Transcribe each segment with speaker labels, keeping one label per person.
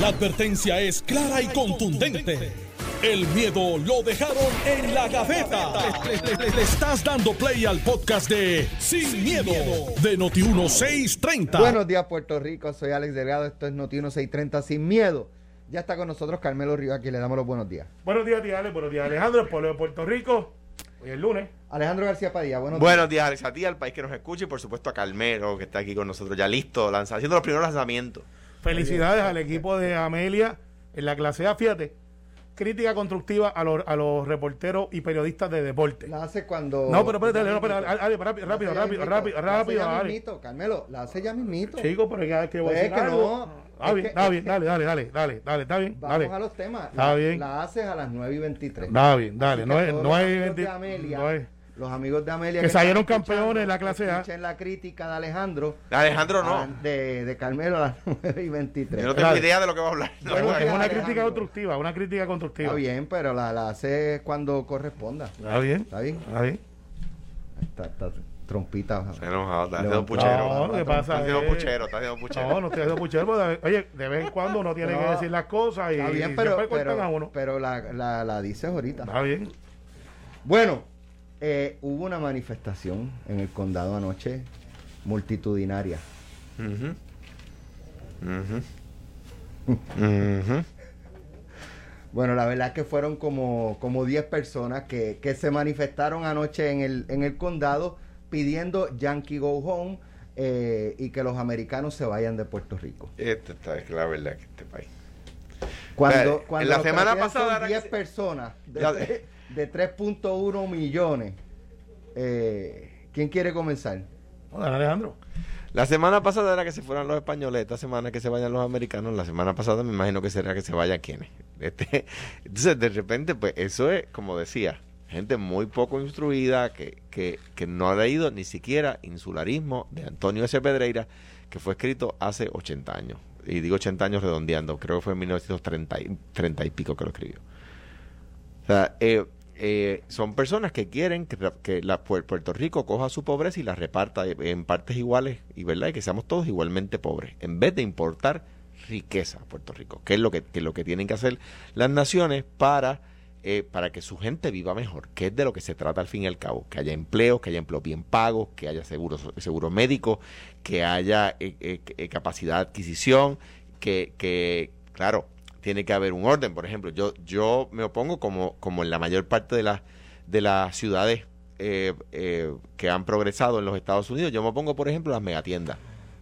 Speaker 1: La advertencia es clara y contundente. El miedo lo dejaron en la gaveta. Le, le estás dando play al podcast de Sin, miedo, de Noti1630.
Speaker 2: Buenos días, Puerto Rico. Soy Alex Delgado. Esto es Noti1630 Sin Miedo. Ya está con nosotros Carmelo Río. Aquí le damos los buenos días.
Speaker 3: Buenos días, tía Alex. Buenos días, Alejandro. El pueblo de Puerto Rico. Hoy es lunes.
Speaker 2: Alejandro García Padilla, buenos,
Speaker 4: Buenos días, Alex, a ti, al país que nos escuche y por supuesto a Carmelo, que está aquí con nosotros ya listo, lanza, haciendo los primeros lanzamientos.
Speaker 3: Felicidades al equipo de Amelia en la clase A. Fíjate, crítica constructiva a los, a los reporteros y periodistas de deporte.
Speaker 2: La hace cuando.
Speaker 3: No, pero espérate, no, Ale, rápido, rápido,
Speaker 2: ya
Speaker 3: rápido, rápido,
Speaker 2: La hace
Speaker 3: rápido,
Speaker 2: ya Carmelo, la hace ya mismito.
Speaker 3: Chico, pero es que voy a decir
Speaker 2: es que
Speaker 3: algo.
Speaker 2: no,
Speaker 3: Está
Speaker 2: es
Speaker 3: bien, está
Speaker 2: es
Speaker 3: bien, dale, dale, dale, dale, dale, está bien,
Speaker 2: Vamos
Speaker 3: dale.
Speaker 2: a los temas.
Speaker 3: Está
Speaker 2: la,
Speaker 3: bien.
Speaker 2: La haces a las 9 y 23.
Speaker 3: Está bien, dale, no es, no es,
Speaker 2: amigos de
Speaker 3: 20
Speaker 2: Amelia,
Speaker 3: no es.
Speaker 2: Los amigos de Amelia
Speaker 3: Que
Speaker 2: están
Speaker 3: salieron campeones en la clase A.
Speaker 2: Escuchen la crítica de Alejandro.
Speaker 4: Alejandro
Speaker 2: a-
Speaker 4: no.
Speaker 2: De, de Carmelo a las 9 y 23.
Speaker 4: Yo no tengo
Speaker 3: Dale.
Speaker 4: idea de lo que va a hablar. No,
Speaker 2: Bueno,
Speaker 3: Es una
Speaker 2: Alejandro.
Speaker 3: crítica constructiva, una crítica constructiva.
Speaker 2: Está bien, pero la, la hace cuando corresponda.
Speaker 3: Está bien,
Speaker 2: ¿Está bien?
Speaker 3: está bien.
Speaker 2: Está, está trompita.
Speaker 4: Está enojado, está
Speaker 2: No,
Speaker 4: haciendo puchero.
Speaker 3: No, que pasa
Speaker 4: Está haciendo puchero, está haciendo puchero.
Speaker 3: No, no estoy haciendo puchero, pero de- oye, de vez en cuando uno tiene
Speaker 2: No,
Speaker 3: que decir las cosas y,
Speaker 2: Está bien,
Speaker 3: y
Speaker 2: pero,
Speaker 3: siempre cortan a
Speaker 2: pero,
Speaker 3: uno.
Speaker 2: pero la, la, la dices ahorita.
Speaker 3: Está bien.
Speaker 2: Bueno, eh, hubo una manifestación en el condado anoche multitudinaria. Bueno, la verdad es que fueron como, como 10 personas que, que se manifestaron anoche en el, en el condado pidiendo Yankee Go Home eh, y que los americanos se vayan de Puerto Rico.
Speaker 4: Está, es la verdad que este país.
Speaker 2: Cuando,
Speaker 4: Vale,
Speaker 2: cuando
Speaker 4: en la semana pasada
Speaker 2: son
Speaker 4: era
Speaker 2: 10
Speaker 4: que se-
Speaker 2: personas de 3.1 millones. Eh, ¿Quién quiere comenzar?
Speaker 3: Hola, Alejandro.
Speaker 4: La semana pasada era que se fueran los españoles, esta semana que se vayan los americanos, la semana pasada me imagino que será que se vayan quienes. Este, entonces, de repente, pues eso es, como decía, gente muy poco instruida que, que, que no ha leído ni siquiera Insularismo de Antonio S. Pedreira, que fue escrito hace 80 años. Y digo 80 años redondeando, creo que fue en 1930 y, 30 y pico que lo escribió. Sea, eh, eh, son personas que quieren que, que la, Puer- Puerto Rico coja su pobreza y la reparta en partes iguales y verdad y que seamos todos igualmente pobres en vez de importar riqueza a Puerto Rico que es lo que, que lo que tienen que hacer las naciones para eh, para que su gente viva mejor que es de lo que se trata al fin y al cabo que haya empleos que haya empleos bien pagos que haya seguros seguro médico que haya eh, eh, eh, capacidad de adquisición que, que claro tiene que haber un orden. Por ejemplo, yo, yo me opongo como, como en la mayor parte de las de las ciudades eh, eh, que han progresado en los Estados Unidos. Yo me opongo, por ejemplo, a las megatiendas.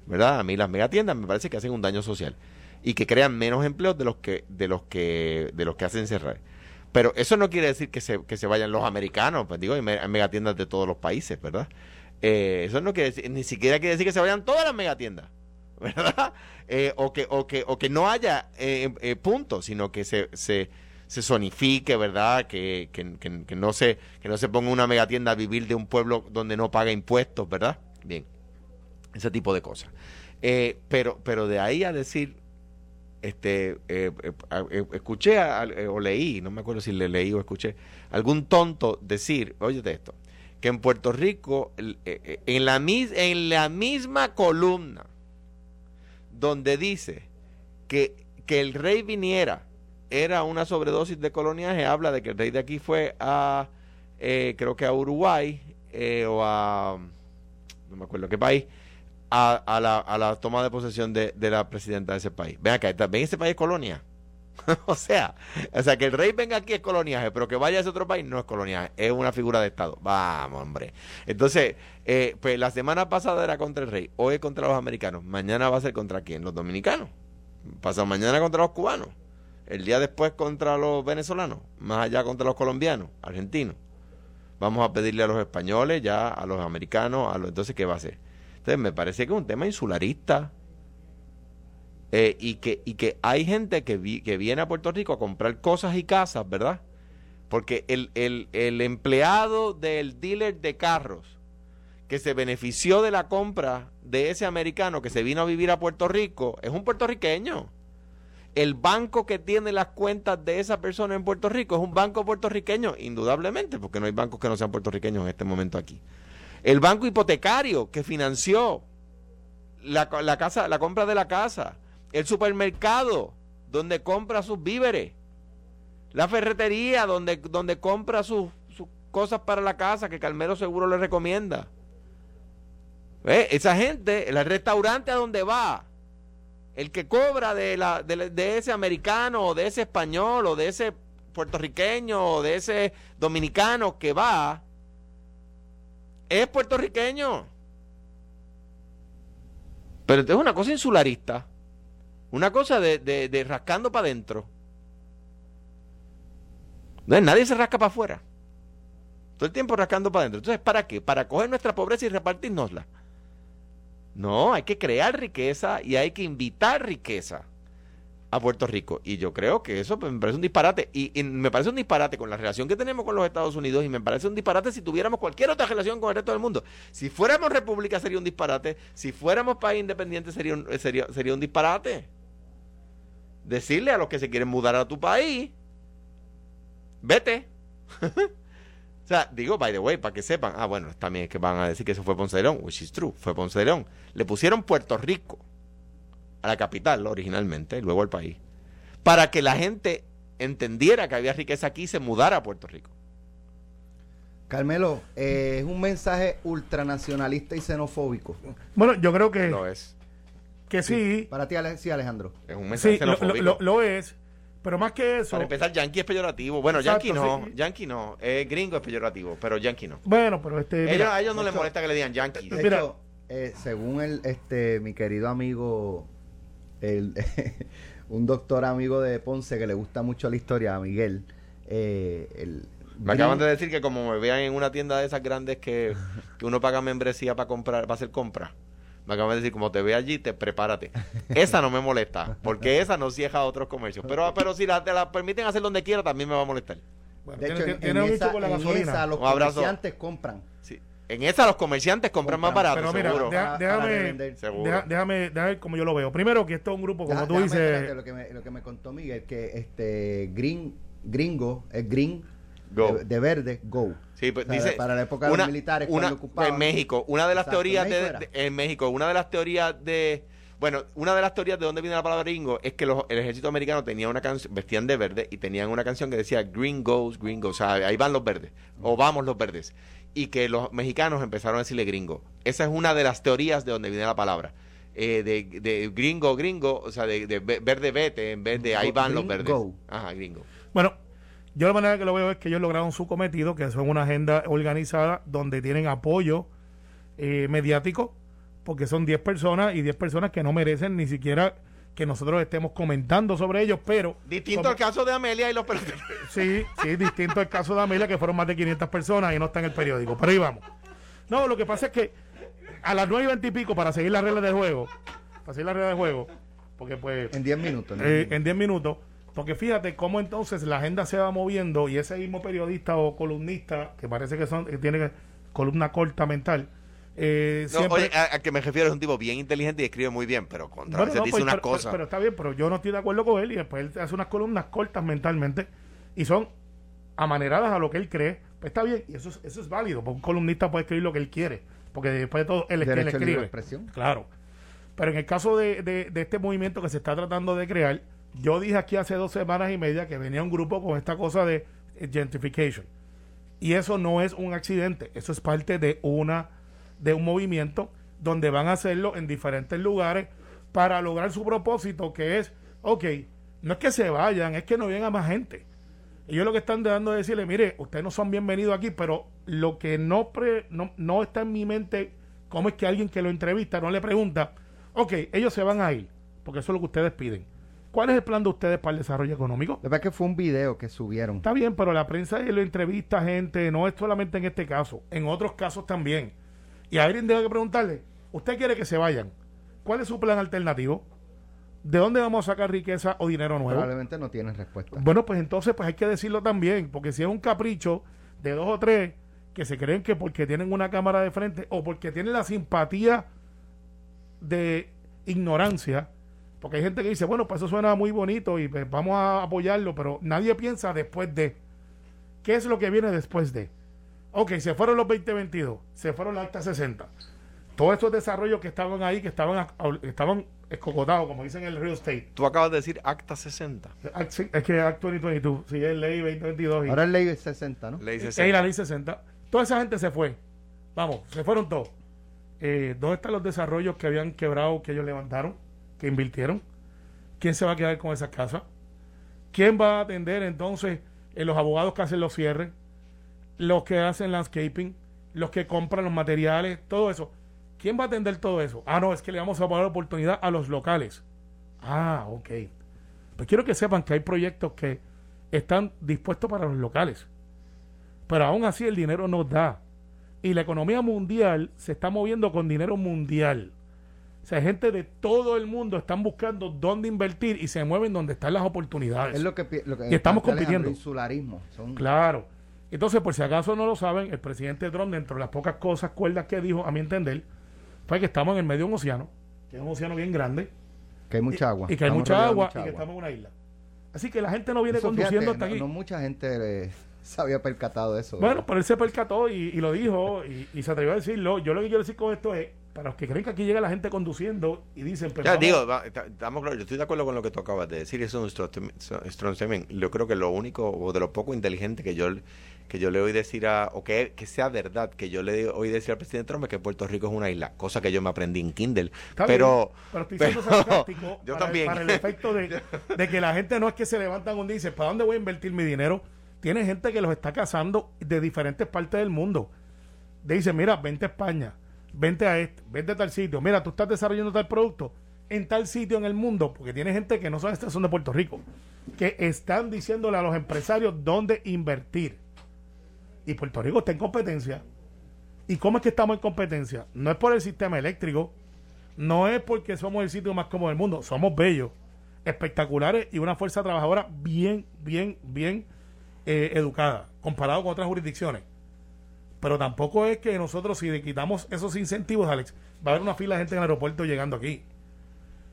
Speaker 4: ¿Verdad? A mí las megatiendas me parece que hacen un daño social y que crean menos empleos de los que, de los que, de los que hacen cerrar. Pero eso no quiere decir que se, que se vayan los americanos, pues digo, hay, me- hay megatiendas de todos los países, ¿verdad? Eh, eso no quiere decir, ni siquiera quiere decir que se vayan todas las megatiendas. ¿Verdad? Eh, o, que, o, que, o que no haya eh, eh, puntos, sino que se, se, se zonifique, ¿verdad? Que, que, que- no se, que no se ponga una megatienda a vivir de un pueblo donde no paga impuestos, ¿verdad? Bien, ese tipo de cosas. Eh, pero, pero de ahí a decir, este, eh, escuché a- o leí, no me acuerdo si le leí o escuché, algún tonto decir, óyete esto, que en Puerto Rico, en, la, mis- en la misma columna, donde dice que, que el rey viniera era una sobredosis de coloniaje, habla de que el rey de aquí fue a, eh, creo que a Uruguay, eh, o a, no me acuerdo qué país, a, a la, a la toma de posesión de, de la presidenta de ese país. Ven acá, ven ese país es colonia. o sea, o sea, que el rey venga aquí es coloniaje, pero que vaya a ese otro país no es coloniaje, es una figura de Estado. Vamos, hombre. Entonces, eh, pues la semana pasada era contra el rey, hoy es contra los americanos, mañana va a ser contra quién? Los dominicanos. Pasado mañana contra los cubanos, el día después contra los venezolanos, más allá contra los colombianos, argentinos. Vamos a pedirle a los españoles, ya a los americanos, a los entonces qué va a hacer. Entonces me parece que es un tema insularista. Eh, y, que, y que hay gente que, vi- que viene a Puerto Rico a comprar cosas y casas, ¿verdad? Porque el, el, el empleado del dealer de carros que se benefició de la compra de ese americano que se vino a vivir a Puerto Rico es un puertorriqueño. El banco que tiene las cuentas de esa persona en Puerto Rico es un banco puertorriqueño, indudablemente, porque no hay bancos que no sean puertorriqueños en este momento aquí. El banco hipotecario que financió la, la casa, la compra de la casa, el supermercado donde compra sus víveres. La ferretería, donde, donde compra sus, sus cosas para la casa, que Carmelo seguro le recomienda. ¿Ve? Esa gente, el restaurante a donde va, el que cobra de, la, de, ese americano, o de ese español, o de ese puertorriqueño, o de ese dominicano que va, es puertorriqueño. Pero es una cosa insularista. Una cosa de, de, de rascando para adentro. Nadie se rasca para afuera. Todo el tiempo rascando para adentro. Entonces, ¿para qué? Para coger nuestra pobreza y repartirnosla. No, hay que crear riqueza y hay que invitar riqueza a Puerto Rico. Y yo creo que eso pues, me parece un disparate. Y, y, me parece un disparate con la relación que tenemos con los Estados Unidos y me parece un disparate si tuviéramos cualquier otra relación con el resto del mundo. Si fuéramos república sería un disparate. Si fuéramos país independiente sería un, sería, sería un disparate. Decirle a los que se quieren mudar a tu país, vete. O sea, digo, by the way, para que sepan. Ah, bueno, también es que van a decir que eso fue Ponce de León, which is true, fue Ponce de León. Le pusieron Puerto Rico a la capital originalmente, y luego al país, para que la gente entendiera que había riqueza aquí y se mudara a Puerto Rico.
Speaker 2: Carmelo, eh, es un mensaje ultranacionalista y xenofóbico.
Speaker 3: Bueno, yo creo que,
Speaker 4: Lo es.
Speaker 3: Que sí.
Speaker 2: Para ti, Ale- sí, Alejandro.
Speaker 4: Es un mensaje
Speaker 3: Sí, lo,
Speaker 4: xenofóbico.
Speaker 3: lo- lo es. Pero más que eso.
Speaker 4: Para empezar, yankee es peyorativo. Bueno,
Speaker 3: Exacto,
Speaker 4: yankee no,
Speaker 3: sí.
Speaker 4: yankee no. Eh, gringo es peyorativo, pero yankee no.
Speaker 3: Bueno, pero este.
Speaker 4: Ellos,
Speaker 3: mira,
Speaker 4: a ellos no les molesta que le digan yankee.
Speaker 2: De
Speaker 3: Mira.
Speaker 2: hecho, eh, según el, este, mi querido amigo, el, un doctor amigo de Ponce que le gusta mucho la historia, Miguel, eh, el,
Speaker 4: Me acaban de decir que como me vean en una tienda de esas grandes que, que uno paga membresía para comprar, para hacer compras. Me acaban de decir, como te ve allí, te prepárate. Esa no me molesta, porque esa no cierra a otros comercios. Pero, pero si la, te la permiten hacer donde quiera, también me va a molestar.
Speaker 3: bueno,
Speaker 2: De
Speaker 3: tiene,
Speaker 2: hecho,
Speaker 3: tiene-
Speaker 2: en, esa,
Speaker 3: la
Speaker 2: en esa los comerciantes compran.
Speaker 4: Sí. En esa los comerciantes compran más barato,
Speaker 3: Pero mira,
Speaker 4: seguro.
Speaker 3: deja-
Speaker 2: Para-
Speaker 3: déjame, deja- déjame, déjame ver cómo yo lo veo. Primero que esto es un grupo, como
Speaker 2: Deja-
Speaker 3: tú dices.
Speaker 2: lo, que me, lo que me contó Miguel, que este green, gringo, es green,
Speaker 4: Go.
Speaker 2: De, de verde, go.
Speaker 4: Sí, pues
Speaker 2: O sea,
Speaker 4: dice
Speaker 2: para la época de los militares,
Speaker 4: una-
Speaker 2: cuando ocupaban.
Speaker 4: en México, una de las
Speaker 2: Exacto,
Speaker 4: teorías de, en México, una de las teorías de bueno, una de las teorías de dónde viene la palabra gringo es que los, el ejército americano tenía una canción, vestían de verde y tenían una canción que decía Green Goes, Green Goes, o sea, ahí van los verdes, o vamos los verdes, y que los mexicanos empezaron a decirle gringo. Esa es una de las teorías de dónde viene la palabra. Eh, de, de gringo, gringo, o sea, de, de ve- verde vete en vez de ahí van los verdes. Ajá, gringo.
Speaker 3: Bueno, yo la manera que lo veo es que ellos lograron su cometido, que son una agenda organizada donde tienen apoyo eh, mediático, porque son 10 personas y 10 personas que no merecen ni siquiera que nosotros estemos comentando sobre ellos, pero...
Speaker 4: Distinto
Speaker 3: como-
Speaker 4: al caso de Amelia y los peloteros.
Speaker 3: Sí, sí, distinto al caso de Amelia, que fueron más de 500 personas y no está en el periódico. Pero ahí vamos. No, lo que pasa es que a las 9 y 20 y pico, para seguir las reglas del juego, para seguir las reglas del juego, porque pues
Speaker 2: En 10 minutos. ¿no?
Speaker 3: eh, en 10 minutos, porque fíjate cómo entonces la agenda se va moviendo y ese mismo periodista o columnista, que parece que son que tiene columna corta mental, eh,
Speaker 4: No,
Speaker 3: siempre...
Speaker 4: oye, a, a que me refiero es un tipo bien inteligente y escribe muy bien, pero contra
Speaker 3: Bueno, no,
Speaker 4: dice
Speaker 3: pues,
Speaker 4: unas
Speaker 3: pero,
Speaker 4: cosas.
Speaker 3: pero- pero está bien, pero yo no estoy de acuerdo con él y después él hace unas columnas cortas mentalmente y son amaneradas a lo que él cree. Pues está bien, y eso es, eso es válido, porque un columnista puede escribir lo que él quiere, porque después de todo él es quien escribe.
Speaker 2: expresión.
Speaker 3: Claro. Pero en el caso de, de- de este movimiento que se está tratando de crear, yo dije aquí hace dos semanas y media que venía un grupo con esta cosa de gentrification. Y eso no es un accidente, eso es parte de una de un movimiento donde van a hacerlo en diferentes lugares para lograr su propósito que es, ok, no es que se vayan, es que no venga más gente. Ellos lo que están dando es decirle, mire, ustedes no son bienvenidos aquí, pero lo que no, pre- no, no está en mi mente, ¿cómo es que alguien que lo entrevista no le pregunta, ok, ellos se van a ir, porque eso es lo que ustedes piden. ¿Cuál es el plan de ustedes para el desarrollo económico?
Speaker 2: La verdad es que fue un video que subieron.
Speaker 3: Está bien, pero la prensa lo entrevista a gente, no es solamente en este caso, en otros casos también. Y a alguien debe que preguntarle, ¿usted quiere que se vayan? ¿Cuál es su plan alternativo? ¿De dónde vamos a sacar riqueza o dinero nuevo?
Speaker 2: Probablemente no tienen respuesta.
Speaker 3: Bueno, pues entonces pues hay que decirlo también, porque si es un capricho de dos o tres que se creen que porque tienen una cámara de frente o porque tienen la simpatía de ignorancia, porque hay gente que dice, bueno, pues eso suena muy bonito y pues, vamos a apoyarlo, pero nadie piensa después de, ¿qué es lo que viene después de? Ok, se fueron los 2022, se fueron las altas 60. Todos estos desarrollos que estaban ahí, que estaban, estaban escocotado, como dicen en el real estate.
Speaker 4: Tú acabas de decir Acta 60.
Speaker 3: Act- sí, Es que Act 2022, sí, es ley 2022. y-
Speaker 2: Ahora es ley 60, ¿no?
Speaker 4: Ley
Speaker 3: Es
Speaker 4: 60.
Speaker 3: la ley 60. Toda esa gente se fue. Vamos, se fueron todos. Eh, ¿Dónde están los desarrollos que habían quebrado, que ellos levantaron, que invirtieron? ¿Quién se va a quedar con esas casas? ¿Quién va a atender entonces eh, los abogados que hacen los cierres? Los que hacen landscaping, los que compran los materiales, todo eso. ¿Quién va a atender todo eso? Ah, no, es que le vamos a dar oportunidad a los locales. Ah, ok. Pues quiero que sepan que hay proyectos que están dispuestos para los locales. Pero aún así el dinero no da. Y la economía mundial se está moviendo con dinero mundial. O sea, gente de todo el mundo están buscando dónde invertir y se mueven donde están las oportunidades.
Speaker 2: Es lo que, lo que
Speaker 3: Y estamos compitiendo.
Speaker 2: Alejandro, insularismo. Son,
Speaker 3: Claro. Entonces, por si acaso no lo saben, el presidente Trump, dentro de las pocas cosas cuerdas que dijo, a mi entender, fue que estamos en el medio de un océano, que es un océano bien grande,
Speaker 2: que hay mucha agua.
Speaker 3: y que hay mucha agua y que estamos en una isla. Así que la gente no viene
Speaker 2: Eso,
Speaker 3: conduciendo
Speaker 2: fíjate,
Speaker 3: hasta
Speaker 2: no,
Speaker 3: aquí.
Speaker 2: no mucha gente eh, se había percatado de eso.
Speaker 3: Bueno, pero él se percató y, y lo dijo y, y se atrevió a decirlo. Yo lo que quiero decir con esto es, para los que creen que aquí llega la gente conduciendo y dicen, pero
Speaker 4: Ya
Speaker 3: vamos-
Speaker 4: digo, va, estamos claros, yo estoy de acuerdo con lo que tú acabas de decir, eso es un strong statement- strong statement. Yo creo que lo único, o de lo poco inteligente que yo, que yo le oí decir a, o que, que sea verdad, que yo le oí decir al presidente Trump es que Puerto Rico es una isla, cosa que yo me aprendí en Kindle.
Speaker 3: Está
Speaker 4: pero,
Speaker 3: bien, pero estoy siendo
Speaker 4: pero- yo
Speaker 3: para,
Speaker 4: también.
Speaker 3: para el efecto de, de que la gente no es que se levantan un día y dicen, ¿para dónde voy a invertir mi dinero? Tiene gente que los está cazando de diferentes partes del mundo. Le dicen, mira, vente a España, vente a este, vente a tal sitio. Mira, tú estás desarrollando tal producto en tal sitio en el mundo, porque tiene gente que no son estas son de Puerto Rico, que están diciéndole a los empresarios dónde invertir. Y Puerto Rico está en competencia. ¿Y cómo es que estamos en competencia? No es por el sistema eléctrico, no es porque somos el sitio más cómodo del mundo, somos bellos, espectaculares y una fuerza trabajadora bien, bien, bien eh, educada, comparado con otras jurisdicciones. Pero tampoco es que nosotros, si le quitamos esos incentivos, Alex, va a haber una fila de gente en el aeropuerto llegando aquí.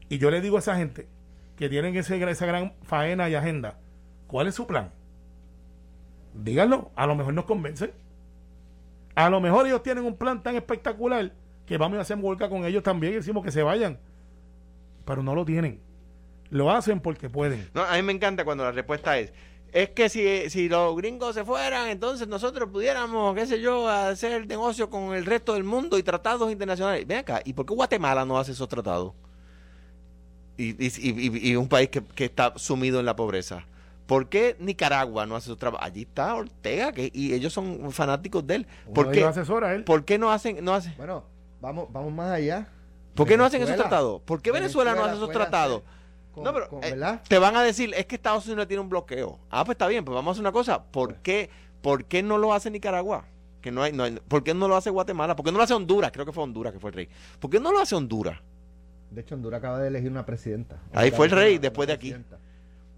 Speaker 3: Y yo le digo a esa gente que tienen ese, esa gran faena y agenda, ¿cuál es su plan? Díganlo, a lo mejor nos convencen. A lo mejor ellos tienen un plan tan espectacular que vamos a hacer vuelca con ellos también y decimos que se vayan. Pero no lo tienen. Lo hacen porque pueden.
Speaker 4: No, a mí me encanta cuando la respuesta es, es que si, si los gringos se fueran, entonces nosotros pudiéramos, qué sé yo, hacer negocio con el resto del mundo y tratados internacionales. Ven acá, ¿y por qué Guatemala no hace esos tratados? Y, y, y- y un país que, que está sumido en la pobreza. ¿Por qué Nicaragua no hace esos trabajos? Allí está Ortega, que, y ellos son fanáticos de él. ¿Por qué,
Speaker 3: asesora él.
Speaker 4: por qué no hacen, no hacen,
Speaker 2: Bueno, vamos, vamos más allá.
Speaker 4: ¿por qué no hacen esos
Speaker 2: Venezuela-
Speaker 4: tratados? ¿Por qué Venezuela, no hace esos tratados?
Speaker 2: hacer con-
Speaker 4: No, pero,
Speaker 2: con-
Speaker 4: eh, te van a decir, es que Estados Unidos tiene un bloqueo. Ah, pues está bien, pues vamos a hacer una cosa. ¿Por qué, por qué no lo hace Nicaragua? Que no hay, no hay- ¿Por qué no lo hace Guatemala? ¿Por qué no lo hace Honduras? Creo que fue Honduras que fue el rey. ¿Por qué no lo hace Honduras?
Speaker 2: De hecho, Honduras acaba de elegir una presidenta.
Speaker 4: Ahí fue el rey,
Speaker 2: Una
Speaker 4: después de aquí.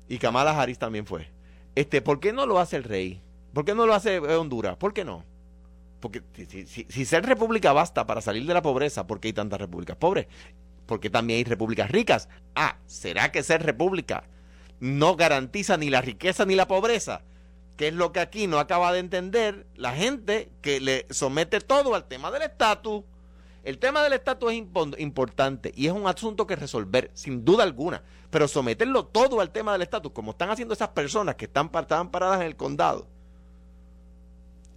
Speaker 4: Y Kamala Harris también fue. Este, ¿Por qué no lo hace el rey? ¿Por qué no lo hace eh, Honduras? ¿Por qué no? Porque si, si- si- si ser república basta para salir de la pobreza, ¿por qué hay tantas repúblicas pobres? Porque también hay repúblicas ricas. Ah, ¿será que ser república no garantiza ni la riqueza ni la pobreza? Que es lo que aquí no acaba de entender la gente que le somete todo al tema del estatus. El tema del estatus es impo- importante y es un asunto que resolver, sin duda alguna. Pero someterlo todo al tema del estatus, como están haciendo esas personas que están, estaban paradas en el condado,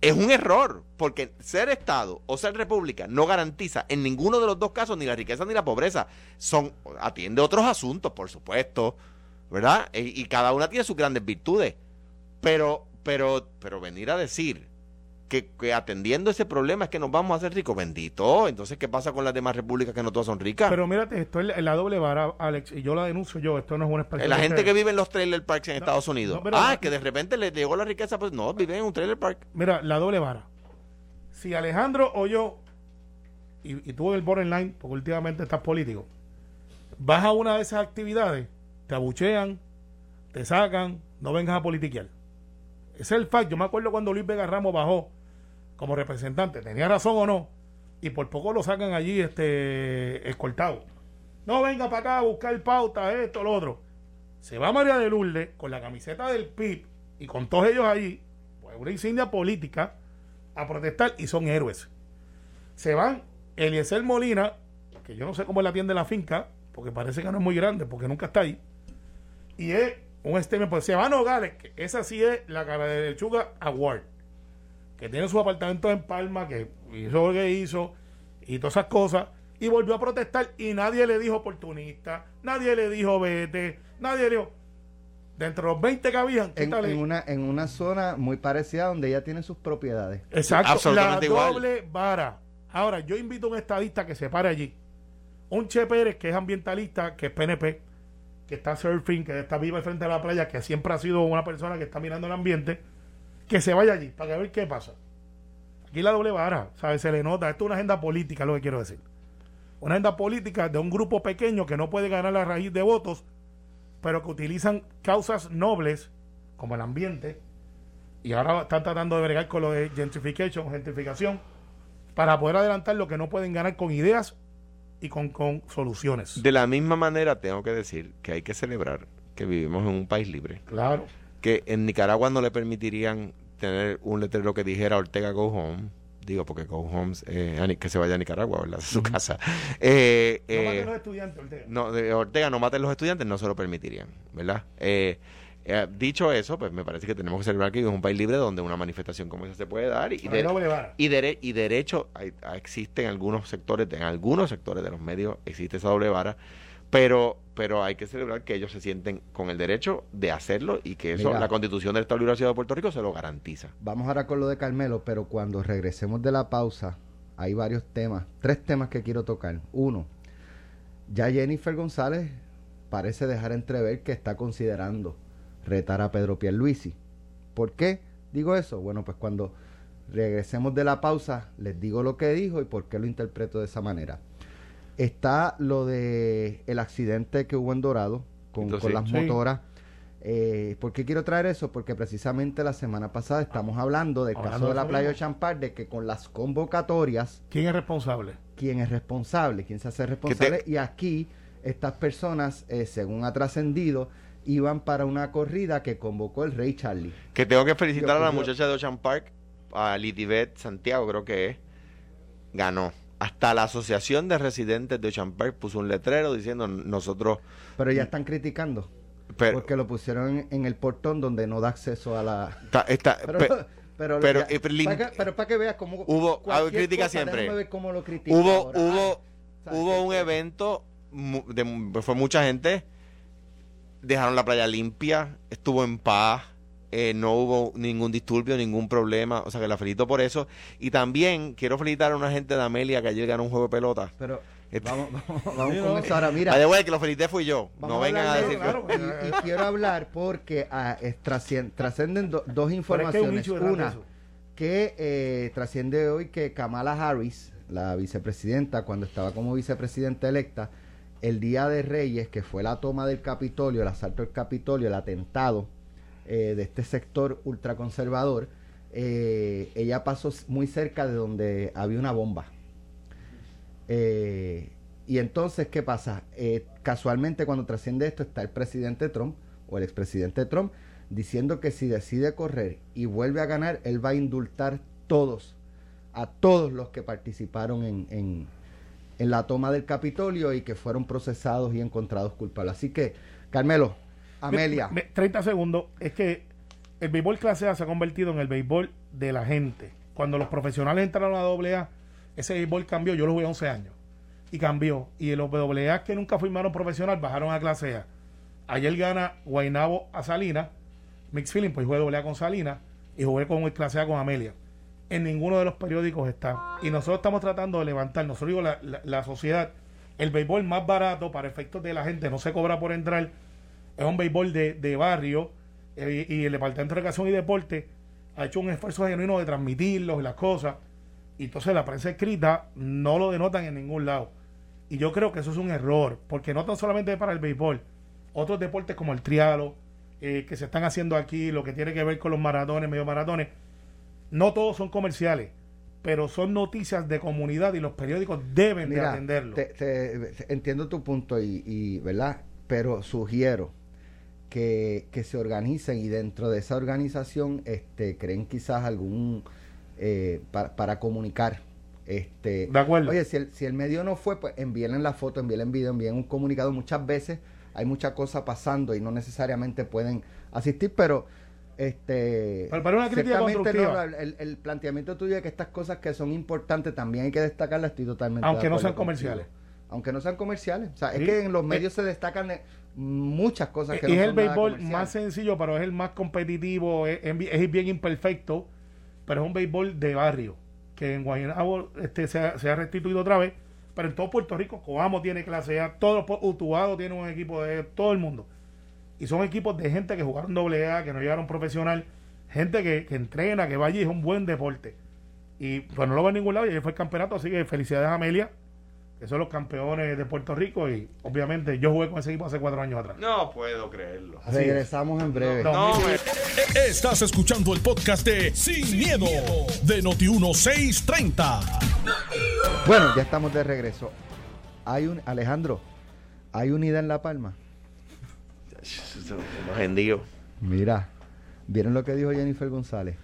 Speaker 4: es un error, porque ser Estado o ser República no garantiza en ninguno de los dos casos ni la riqueza ni la pobreza. Son, atiende otros asuntos, por supuesto, ¿verdad? Y, cada una tiene sus grandes virtudes. Pero, pero, pero venir a decir que, que atendiendo ese problema es que nos vamos a hacer ricos, bendito. Entonces, ¿qué pasa con las demás repúblicas que no todas son ricas?
Speaker 3: Pero mírate, esto es la, doble vara, Alex, y yo la denuncio yo. Esto no es una expresión.
Speaker 4: la gente que vive en los trailer parks en
Speaker 3: No,
Speaker 4: Estados Unidos.
Speaker 3: no,
Speaker 4: ah, que de repente les llegó la riqueza, pues no, viven en un trailer park.
Speaker 3: Mira, la doble vara. Si Alejandro o yo, y, y tú en el borderline, porque últimamente estás político, vas a una de esas actividades, te abuchean, te sacan, no vengas a politiquear. Ese es el fact. Yo me acuerdo cuando Luis Vega Ramos bajó como representante, tenía razón o no, y por poco lo sacan allí este escoltado. No venga para acá a buscar pauta, esto, lo otro. Se va María de Lourdes con la camiseta del PIB y con todos ellos allí, pues una insignia política, a protestar y son héroes. Se van Eliezer Molina, que yo no sé cómo él atiende la finca, porque parece que no es muy grande, porque nunca está ahí. Y es un STM, pues se van a Nogales, que esa sí es la cara de lechuga Award, que tiene su apartamento en Palma, que hizo lo que hizo, y todas esas cosas, y volvió a protestar, y nadie le dijo oportunista, nadie le dijo vete, nadie le dijo. Dentro de los 20 que habían,
Speaker 2: En, en una, en una zona muy parecida donde ella tiene sus propiedades.
Speaker 3: Exacto,
Speaker 4: Absolutamente
Speaker 3: la
Speaker 4: igual.
Speaker 3: doble vara. Ahora, yo invito a un estadista que se pare allí. Un Che Pérez, que es ambientalista, que es PNP, que está surfing, que está viva al frente de la playa, que siempre ha sido una persona que está mirando el ambiente, que se vaya allí para que ver qué pasa. Aquí la doble vara, ¿sabes? Se le nota. Esto es una agenda política, lo que quiero decir. Una agenda política de un grupo pequeño que no puede ganar la raíz de votos, pero que utilizan causas nobles, como el ambiente, y ahora están tratando de bregar con lo de gentrification, gentrificación, para poder adelantar lo que no pueden ganar con ideas y con, con soluciones.
Speaker 4: De la misma manera, tengo que decir que hay que celebrar que vivimos en un país libre.
Speaker 3: Claro.
Speaker 4: Que en Nicaragua no le permitirían tener un letrero que dijera Ortega Go Home. Digo, porque Go Home, eh, que se vaya a Nicaragua, ¿verdad? Su casa. Eh,
Speaker 3: No
Speaker 4: eh,
Speaker 3: maten los estudiantes, Ortega.
Speaker 4: no, de Ortega no maten los estudiantes, no se lo permitirían, ¿verdad? Eh, eh, dicho eso, pues me parece que tenemos que celebrar que vivimos en un país libre donde una manifestación como esa se puede dar y,
Speaker 3: No
Speaker 4: de-
Speaker 3: doble vara.
Speaker 4: y, dere- y derecho hay- a- existe en algunos sectores, en algunos sectores de los medios existe esa doble vara, pero pero hay que celebrar que ellos se sienten con el derecho de hacerlo y que eso
Speaker 2: Mira.
Speaker 4: la Constitución del Estado Libre Asociado de Puerto Rico se lo garantiza.
Speaker 2: Vamos ahora con lo de Carmelo, pero cuando regresemos de la pausa, hay varios temas, tres temas que quiero tocar. Uno, ya Jennifer González parece dejar entrever que está considerando retar a Pedro Pierluisi. ¿Por qué digo eso? Bueno, pues cuando regresemos de la pausa, les digo lo que dijo y por qué lo interpreto de esa manera. Está lo de el accidente que hubo en Dorado con,
Speaker 4: Entonces,
Speaker 2: con las
Speaker 3: sí.
Speaker 2: motoras. Eh, ¿Por qué quiero traer eso? Porque precisamente la semana pasada estamos hablando del
Speaker 3: Hablando
Speaker 2: caso de
Speaker 3: de
Speaker 2: la playa de. Champar, de que con las convocatorias,
Speaker 3: ¿Quién es responsable?
Speaker 2: quién es responsable, quién se hace responsable. Y aquí, estas personas, eh, según ha trascendido, iban para una corrida que convocó el Rey Charlie.
Speaker 4: Que tengo que felicitar
Speaker 2: Yo-
Speaker 4: a la
Speaker 2: yo-
Speaker 4: muchacha de Ocean Park, a Lidibet Santiago creo que es, ganó. Hasta la Asociación de Residentes de Park puso un letrero diciendo nosotros...
Speaker 2: Pero ya están criticando,
Speaker 4: Pero,
Speaker 2: porque lo pusieron en, el portón donde no da acceso a la...
Speaker 4: está- está-
Speaker 2: Pero,
Speaker 4: pe-
Speaker 2: pero,
Speaker 4: pero,
Speaker 2: ya-
Speaker 4: eh, pero
Speaker 2: para que, pero para que veas cómo...
Speaker 4: Hubo- hay crítica
Speaker 2: cosa,
Speaker 4: siempre.
Speaker 2: déjame ver cómo lo critica
Speaker 4: hubo
Speaker 2: ahora.
Speaker 4: hubo
Speaker 2: Ah,
Speaker 4: hubo
Speaker 2: ¿sabes
Speaker 4: un evento de, fue mucha gente dejaron la playa limpia estuvo en paz eh, no hubo ningún disturbio ningún problema o sea que la felicito por eso y también quiero felicitar a una gente de Amelia que ayer ganó un juego de pelota
Speaker 2: Pero
Speaker 4: Este-
Speaker 2: vamos, vamos, vamos
Speaker 3: Sí,
Speaker 2: con eso ahora. Mira,
Speaker 4: way, que lo felicité fui yo
Speaker 2: Vamos
Speaker 4: no
Speaker 2: a
Speaker 4: vengan a decir
Speaker 3: claro,
Speaker 4: que-
Speaker 3: claro.
Speaker 2: y, y quiero hablar porque ah, es- trascien- trascenden do- dos
Speaker 3: Pero es que hay un
Speaker 2: informaciones. Una,
Speaker 3: eso.
Speaker 2: que eh, trasciende hoy que Kamala Harris, la vicepresidenta, cuando estaba como vicepresidenta electa, el día de Reyes, que fue la toma del Capitolio, el asalto al Capitolio, el atentado eh, de este sector ultraconservador, eh, ella pasó muy cerca de donde había una bomba. Eh, y entonces, ¿qué pasa? Casualmente cuando trasciende esto está el presidente Trump o el expresidente Trump diciendo que si decide correr y vuelve a ganar, él va a indultar todos, a todos los que participaron en, en, en la toma del Capitolio y que fueron procesados y encontrados culpables. Así que, Carmelo, Amelia,
Speaker 3: Me- me- 30 segundos. Es que el béisbol clase A se ha convertido en el béisbol de la gente. Cuando los profesionales entraron a la AA, ese béisbol cambió. Yo lo jugué 11 años. Y cambió. Y los AA que nunca firmaron profesional bajaron a clase A. Ayer gana Guainabo a Salinas. Mix Feeling, pues jugué AA con Salinas. Y jugué con el clase A con Amelia. En ninguno de los periódicos está. Y nosotros estamos tratando de levantar, nosotros digo la- la sociedad, el béisbol más barato para efectos de la gente, no se cobra por entrar, es un béisbol de, de barrio eh, y el Departamento de Recreación y Deporte ha hecho un esfuerzo genuino de transmitirlos y las cosas. Y entonces la prensa escrita no lo denotan en ningún lado. Y yo creo que eso es un error, porque no tan solamente para el béisbol, otros deportes como el trialo, eh, que se están haciendo aquí, lo que tiene que ver con los maratones, medio maratones, no todos son comerciales, pero son noticias de comunidad y los periódicos deben de atenderlo.
Speaker 2: te- te- entiendo tu punto y, y, ¿verdad? Pero sugiero que, que se organicen y dentro de esa organización este, creen quizás algún, eh, pa- para comunicar Este,
Speaker 3: De acuerdo.
Speaker 2: Oye, si el, si el medio no fue, pues envíenle la foto, envíenle video, envíen un comunicado. Muchas veces hay muchas cosas pasando y no necesariamente pueden asistir, pero este
Speaker 3: para una crítica constructiva.
Speaker 2: no, el, el planteamiento tuyo de que estas cosas que son importantes también hay que destacarlas, estoy totalmente de
Speaker 3: Aunque no sean
Speaker 2: contigo.
Speaker 3: comerciales.
Speaker 2: Aunque no sean comerciales. O sea,
Speaker 3: Sí.
Speaker 2: es que en los
Speaker 3: Eh,
Speaker 2: medios se destacan muchas cosas que
Speaker 3: y
Speaker 2: no
Speaker 3: es
Speaker 2: son
Speaker 3: el béisbol más sencillo, pero es el más competitivo, es, es bi- es bien imperfecto, pero es un béisbol de barrio, que en Guaynabo este, se, ha, se ha restituido otra vez, pero en todo Puerto Rico, Coamo tiene clase A, pu- Utuado tiene un equipo de todo el mundo. Y son equipos de gente que jugaron doble A, que no llegaron profesional, gente que, que entrena, que va allí, es un buen deporte. Y pues no lo va en ningún lado, y ayer fue el campeonato, así que felicidades a Amelia, que son los campeones de Puerto Rico, y obviamente yo jugué con ese equipo hace cuatro años atrás.
Speaker 4: No puedo creerlo.
Speaker 3: Así
Speaker 2: Regresamos en breve.
Speaker 3: No.
Speaker 4: No, me-
Speaker 1: Estás escuchando el podcast de Sin, miedo, de Noti1630.
Speaker 2: Bueno, ya estamos de regreso. Hay un Alejandro, hay unidad en La Palma.
Speaker 4: Hendíos.
Speaker 2: Mira, ¿vieron lo que dijo Jennifer González?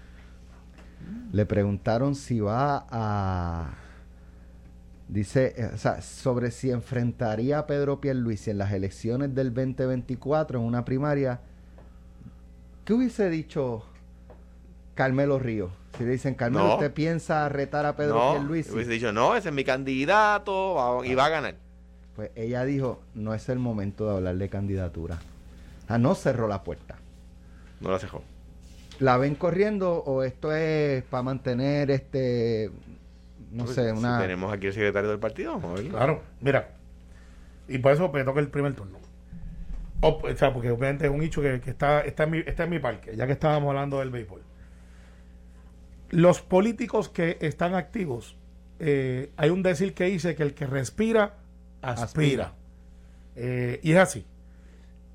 Speaker 2: Le preguntaron si va a dice, eh, o sea, sobre si enfrentaría a Pedro Pierluisi en las elecciones del 2024 en una primaria. ¿Qué hubiese dicho Carmelo Río? Si le dicen, Carmelo,
Speaker 4: No.
Speaker 2: ¿usted piensa retar a Pedro
Speaker 4: no,
Speaker 2: Pierluisi?
Speaker 4: hubiese dicho, no, ese es mi candidato va- y va a ganar.
Speaker 2: Pues ella dijo, no es el momento de hablar de candidatura. Ah, no cerró la puerta.
Speaker 4: No la cejó.
Speaker 2: ¿La ven corriendo o esto es para mantener este, no
Speaker 4: Pues,
Speaker 2: sé,
Speaker 4: si tenemos aquí el secretario del partido, vamos a verlo.
Speaker 3: Claro, mira. Y por eso me toca el primer turno. O, o sea, porque obviamente es un hecho que, que está, está, en mi, está en mi parque, ya que estábamos hablando del béisbol. Los políticos que están activos, eh, hay un decir que dice que el que respira, aspira.
Speaker 2: Aspira.
Speaker 3: Eh, y es así.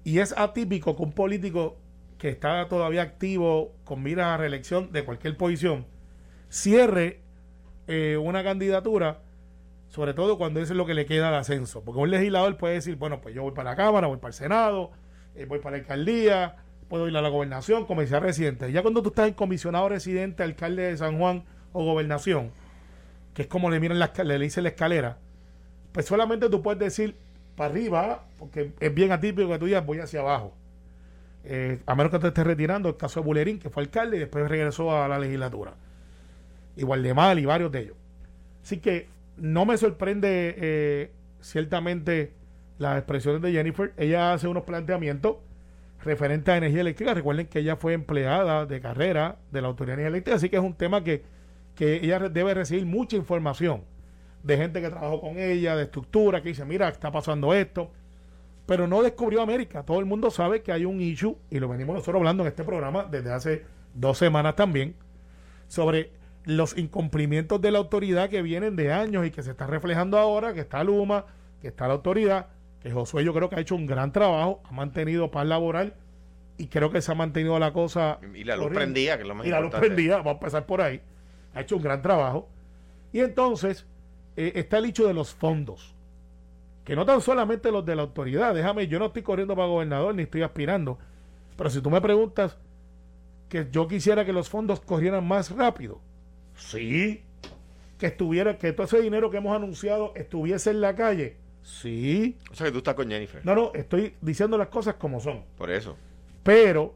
Speaker 3: Y es atípico que un político que está todavía activo con mira a reelección de cualquier posición cierre eh, una candidatura, sobre todo cuando eso es lo que le queda de ascenso. Porque un legislador puede decir, bueno, pues yo voy para la Cámara, voy para el Senado, eh, voy para la alcaldía, puedo ir a la gobernación, comisaría residente. Ya cuando tú estás en comisionado residente, alcalde de San Juan o gobernación, que es como le miran la, le dicen la escalera, pues solamente tú puedes decir para arriba, porque es bien atípico que tú digas voy hacia abajo. Eh, a menos que te estés retirando, el caso de Bulerín, que fue alcalde y después regresó a la legislatura. Igual de mal y varios de ellos. Así que no me sorprende eh, ciertamente las expresiones de Jennifer. Ella hace unos planteamientos referentes a energía eléctrica. Recuerden que ella fue empleada de carrera de la Autoridad de Energía Eléctrica, así que es un tema que, que ella debe recibir mucha información de gente que trabajó con ella, de estructura, que dice, mira, está pasando esto. Pero no descubrió América. Todo el mundo sabe que hay un issue, y lo venimos nosotros hablando en este programa desde hace dos semanas también, sobre los incumplimientos de la autoridad que vienen de años y que se está reflejando ahora, que está Luma, que está la autoridad, que Josué yo creo que ha hecho un gran trabajo, ha mantenido paz laboral y creo que se ha mantenido la cosa...
Speaker 4: Y la luz prendía, que es lo más
Speaker 3: Y la luz prendida, vamos a empezar por ahí. Ha hecho un gran trabajo. Y entonces eh, está el hecho de los fondos. Que no tan solamente los de la autoridad. Déjame, yo no estoy corriendo para gobernador ni estoy aspirando. Pero si tú me preguntas que yo quisiera que los fondos corrieran más rápido. Sí. Que estuviera, que todo ese dinero que hemos anunciado estuviese en la calle. Sí.
Speaker 4: O sea que tú estás con Jennifer.
Speaker 3: No, no, estoy diciendo las cosas como son.
Speaker 4: Por eso.
Speaker 3: Pero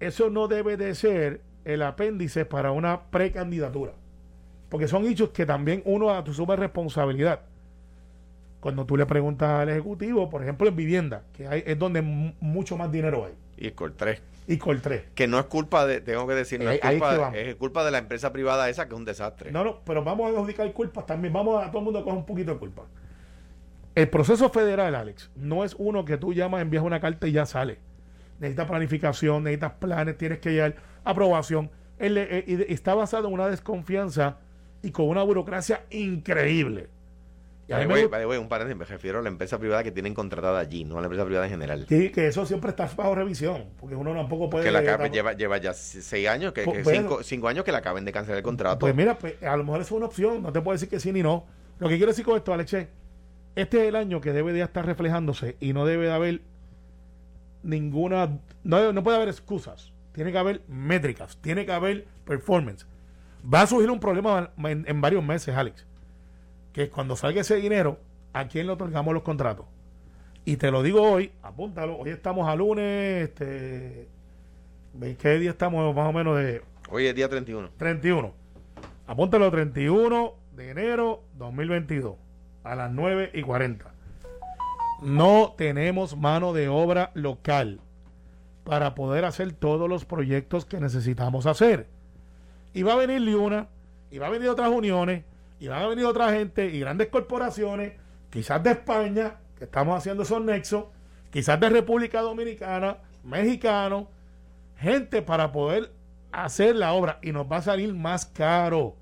Speaker 3: eso no debe de ser el apéndice para una precandidatura. Porque son hechos que también uno asume responsabilidad. Cuando tú le preguntas al Ejecutivo, por ejemplo, en vivienda, que hay, es donde mu- mucho más dinero hay.
Speaker 4: Y el 3.
Speaker 3: Y con tres.
Speaker 4: Que no es culpa de, tengo que decir, no es
Speaker 3: ahí
Speaker 4: culpa, es culpa de la empresa privada esa que es un desastre.
Speaker 3: No, no, pero vamos a adjudicar culpas también. Vamos a todo el mundo a coger un poquito de culpa. El proceso federal, Alex, no es uno que tú llamas, envías una carta y ya sale. Necesitas planificación, necesitas planes, tienes que llegar aprobación. Él, eh, está basado en una desconfianza y con una burocracia increíble.
Speaker 4: Un paréntesis, me refiero a la empresa privada que tienen contratada allí, no a la empresa privada en general.
Speaker 3: que, que eso siempre está bajo revisión, porque uno tampoco puede...
Speaker 4: que la acabe- lleva, lleva ya se- seis años, que,
Speaker 3: Pues,
Speaker 4: que cinco, cinco años que la acaben de cancelar el contrato.
Speaker 3: Pues mira, pues, a lo mejor eso es una opción, no te puedo decir que sí ni no. Lo que quiero decir con esto, Alex, es, este es el año que debe de estar reflejándose y no debe de haber ninguna, no, no puede haber excusas, tiene que haber métricas, tiene que haber performance. Va a surgir un problema en, en varios meses, Alex. Que cuando salga ese dinero, ¿a quién le otorgamos los contratos? Y te lo digo hoy, apúntalo, hoy estamos a lunes, este, ¿veis qué día estamos más o menos de
Speaker 4: Hoy es día 31.
Speaker 3: 31? Apúntalo 31 de enero 2022 a las 9 y 40. No tenemos mano de obra local para poder hacer todos los proyectos que necesitamos hacer. Y va a venir Liuna, y va a venir otras uniones, y van a venir otra gente, y grandes corporaciones, quizás de España, que estamos haciendo esos nexos, quizás de República Dominicana, mexicanos, gente para poder hacer la obra. Y nos va a salir más caro